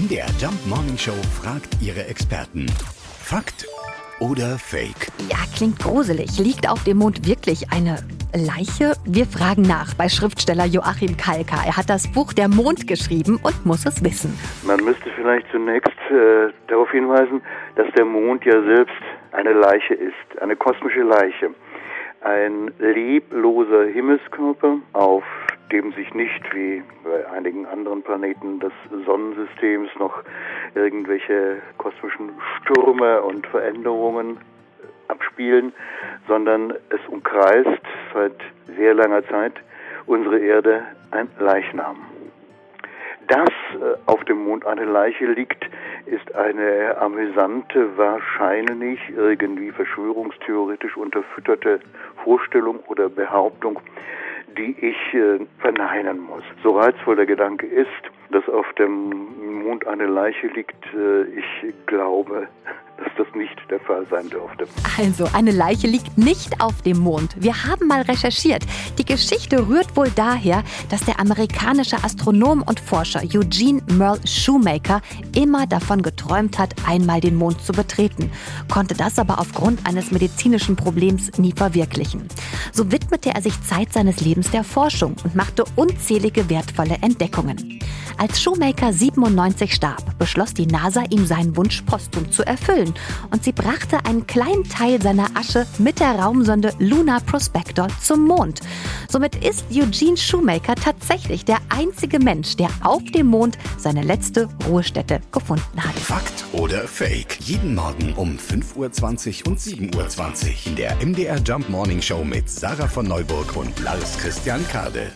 MDR Jump Morning Show fragt ihre Experten. Fakt oder Fake? Ja, klingt gruselig. Liegt auf dem Mond wirklich eine Leiche? Wir fragen nach bei Schriftsteller Joachim Kalka. Er hat das Buch Der Mond geschrieben und muss es wissen. Man müsste vielleicht zunächst äh, darauf hinweisen, dass der Mond ja selbst eine Leiche ist, eine kosmische Leiche. Ein lebloser Himmelskörper, dem sich nicht wie bei einigen anderen Planeten des Sonnensystems noch irgendwelche kosmischen Stürme und Veränderungen abspielen, sondern es umkreist seit sehr langer Zeit unsere Erde ein Leichnam. Dass äh, auf dem Mond eine Leiche liegt, ist eine amüsante, wahrscheinlich irgendwie verschwörungstheoretisch unterfütterte Vorstellung oder Behauptung, die ich äh, verneinen muss. So reizvoll der Gedanke ist, dass auf dem Mond eine Leiche liegt, äh, ich glaube, dass das nicht der Fall sein dürfte. Also, eine Leiche liegt nicht auf dem Mond. Wir haben mal recherchiert. Die Geschichte rührt wohl daher, dass der amerikanische Astronom und Forscher Eugene Merle Shoemaker immer davon geträumt hat, einmal den Mond zu betreten, konnte das aber aufgrund eines medizinischen Problems nie verwirklichen. So widmete er sich Zeit seines Lebens der Forschung und machte unzählige wertvolle Entdeckungen. Als Shoemaker 97 starb, beschloss die NASA, ihm seinen Wunsch posthum zu erfüllen und sie brachte einen kleinen Teil seiner Asche mit der Raumsonde Lunar Prospector zum Mond. Somit ist Eugene Shoemaker tatsächlich der einzige Mensch, der auf dem Mond seine letzte Ruhestätte gefunden hat. Fakt oder Fake? Jeden Morgen um 5.20 Uhr und 7.20 Uhr in der MDR Jump Morning Show mit Sarah von Neuburg und Lars Christian Kade.